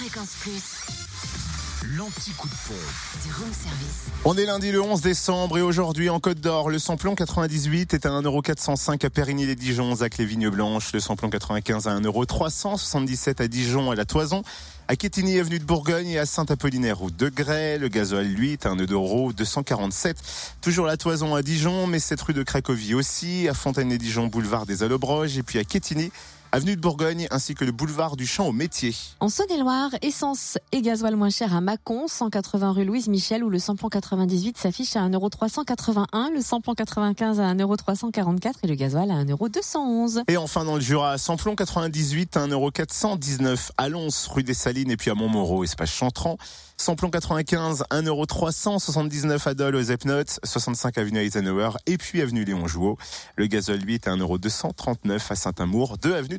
Fréquence Plus, L'anti-coup de pompe. du room service. On est lundi le 11 décembre et aujourd'hui en Côte d'Or, le samplon 98 est à 1,405€ à Périgny-les-Dijon, Zac les Vignes Blanches, le samplon 95 à 1,377€ à Dijon à la Toison, à Quétigny avenue de Bourgogne et à Saint-Apollinaire route de Grès, le gasoil lui est à 1,247€. Toujours la Toison à Dijon, mais cette rue de Cracovie aussi, à Fontaine-les-Dijon, boulevard des Allobroges et puis à Quétigny, avenue de Bourgogne ainsi que le boulevard du Champ au métier. En Saône-et-Loire, essence et gasoil moins cher à Mâcon, 180 rue Louise Michel, où le samplon 98 s'affiche à 1,381€, le samplon 95 à 1,344€ et le gasoil à 1,211€. Et enfin dans le Jura, samplon 98 à 1,419€ à Lons, rue des Salines et puis à Montmoreau, espace Chantran. Samplon 95, 1,379€ à Dole aux Epnotes, 65 avenue Eisenhower et puis avenue Léon Jouot. Le lui est à 1,239€ à Saint-Amour, 2 avenue